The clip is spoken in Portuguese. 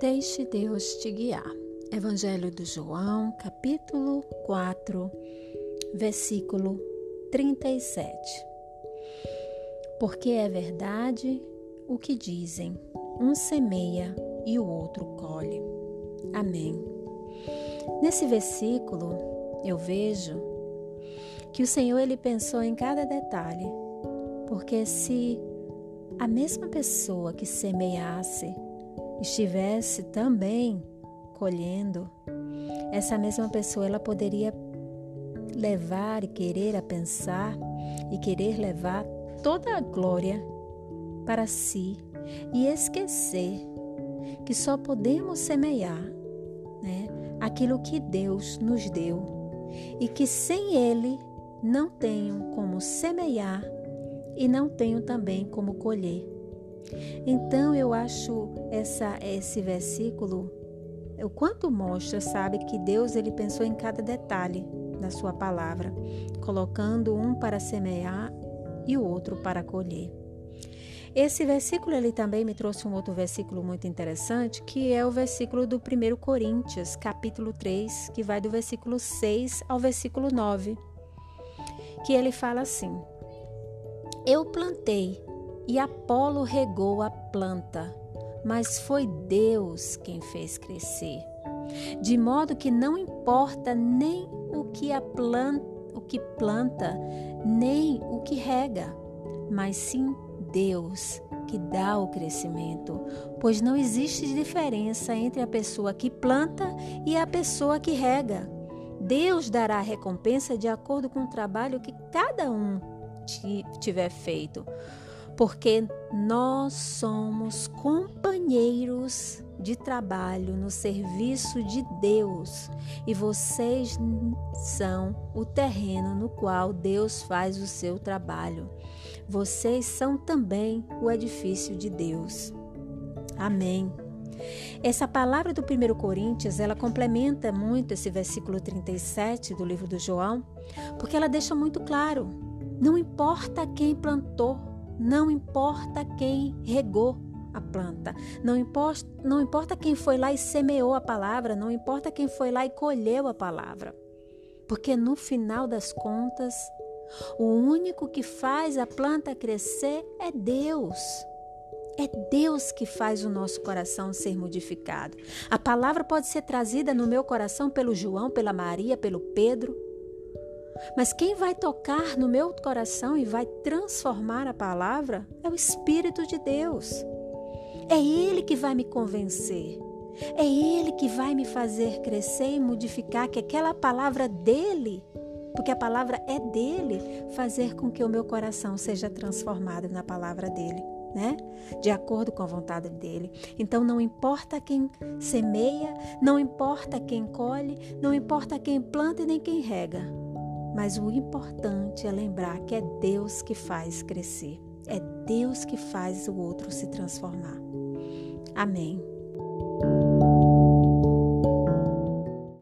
Deixe Deus te guiar. Evangelho do João, capítulo 4, versículo 37. Porque é verdade o que dizem: um semeia e o outro colhe. Amém. Nesse versículo, eu vejo que o Senhor ele pensou em cada detalhe, porque se a mesma pessoa que semeasse estivesse também colhendo, essa mesma pessoa ela poderia levar e querer a pensar e querer levar toda a glória para si e esquecer que só podemos semear né, aquilo que Deus nos deu e que sem Ele não tenho como semear e não tenho também como colher. Então eu acho essa, esse versículo o quanto mostra, sabe, que Deus ele pensou em cada detalhe da sua palavra, colocando um para semear e o outro para colher. Esse versículo ele também me trouxe um outro versículo muito interessante, que é o versículo do 1 Coríntios, capítulo 3, que vai do versículo 6 ao versículo 9, que ele fala assim: Eu plantei e Apolo regou a planta, mas foi Deus quem fez crescer. De modo que não importa nem o que a planta, o que planta, nem o que rega, mas sim Deus que dá o crescimento, pois não existe diferença entre a pessoa que planta e a pessoa que rega. Deus dará a recompensa de acordo com o trabalho que cada um tiver feito porque nós somos companheiros de trabalho no serviço de Deus e vocês são o terreno no qual Deus faz o seu trabalho. Vocês são também o edifício de Deus. Amém. Essa palavra do 1 Coríntios, ela complementa muito esse versículo 37 do livro do João, porque ela deixa muito claro: não importa quem plantou, não importa quem regou a planta, não importa, não importa quem foi lá e semeou a palavra, não importa quem foi lá e colheu a palavra. Porque no final das contas, o único que faz a planta crescer é Deus. É Deus que faz o nosso coração ser modificado. A palavra pode ser trazida no meu coração pelo João, pela Maria, pelo Pedro, mas quem vai tocar no meu coração e vai transformar a palavra é o Espírito de Deus. É Ele que vai me convencer. É Ele que vai me fazer crescer e modificar que aquela palavra dele, porque a palavra é dele, fazer com que o meu coração seja transformado na palavra dele. Né? De acordo com a vontade dele. Então não importa quem semeia, não importa quem colhe, não importa quem planta e nem quem rega. Mas o importante é lembrar que é Deus que faz crescer, é Deus que faz o outro se transformar. Amém.